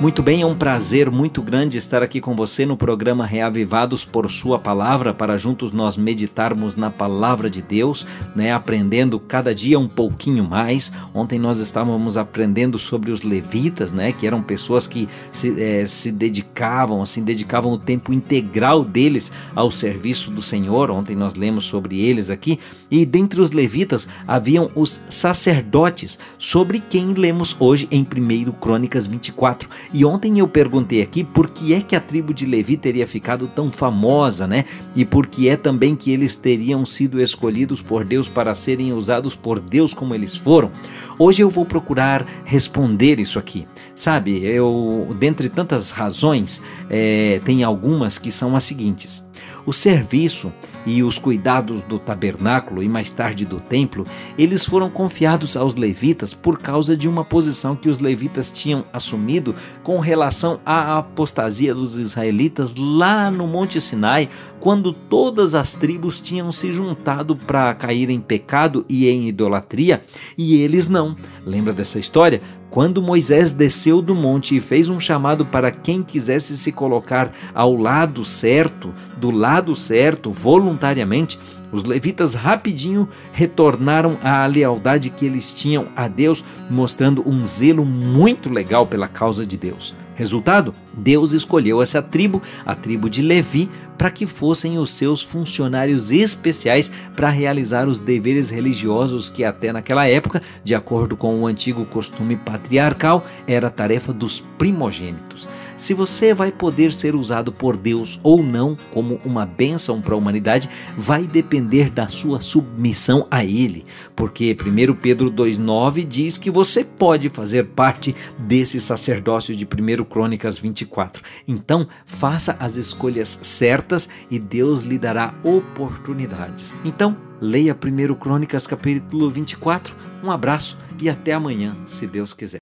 Muito bem, é um prazer muito grande estar aqui com você no programa Reavivados por Sua Palavra, para juntos nós meditarmos na palavra de Deus, né, aprendendo cada dia um pouquinho mais. Ontem nós estávamos aprendendo sobre os levitas, né, que eram pessoas que se, é, se dedicavam, assim, dedicavam o tempo integral deles ao serviço do Senhor. Ontem nós lemos sobre eles aqui, e dentre os levitas haviam os sacerdotes, sobre quem lemos hoje em 1 Crônicas 24. E ontem eu perguntei aqui por que é que a tribo de Levi teria ficado tão famosa, né? E por que é também que eles teriam sido escolhidos por Deus para serem usados por Deus como eles foram. Hoje eu vou procurar responder isso aqui. Sabe, eu, dentre tantas razões, é, tem algumas que são as seguintes. O serviço e os cuidados do tabernáculo e mais tarde do templo, eles foram confiados aos levitas por causa de uma posição que os levitas tinham assumido com relação à apostasia dos israelitas lá no Monte Sinai, quando todas as tribos tinham se juntado para cair em pecado e em idolatria, e eles não. Lembra dessa história? Quando Moisés desceu do monte e fez um chamado para quem quisesse se colocar ao lado certo, do lado certo, voluntariamente, os levitas rapidinho retornaram à lealdade que eles tinham a Deus, mostrando um zelo muito legal pela causa de Deus. Resultado? Deus escolheu essa tribo, a tribo de Levi, para que fossem os seus funcionários especiais para realizar os deveres religiosos que até naquela época, de acordo com o antigo costume patriarcal, era tarefa dos primogênitos. Se você vai poder ser usado por Deus ou não como uma bênção para a humanidade, vai depender da sua submissão a Ele, porque 1 Pedro 2,9 diz que você pode fazer parte desse sacerdócio de 1 Crônicas 24. Então, faça as escolhas certas e Deus lhe dará oportunidades. Então, leia 1 Crônicas capítulo 24. Um abraço e até amanhã, se Deus quiser.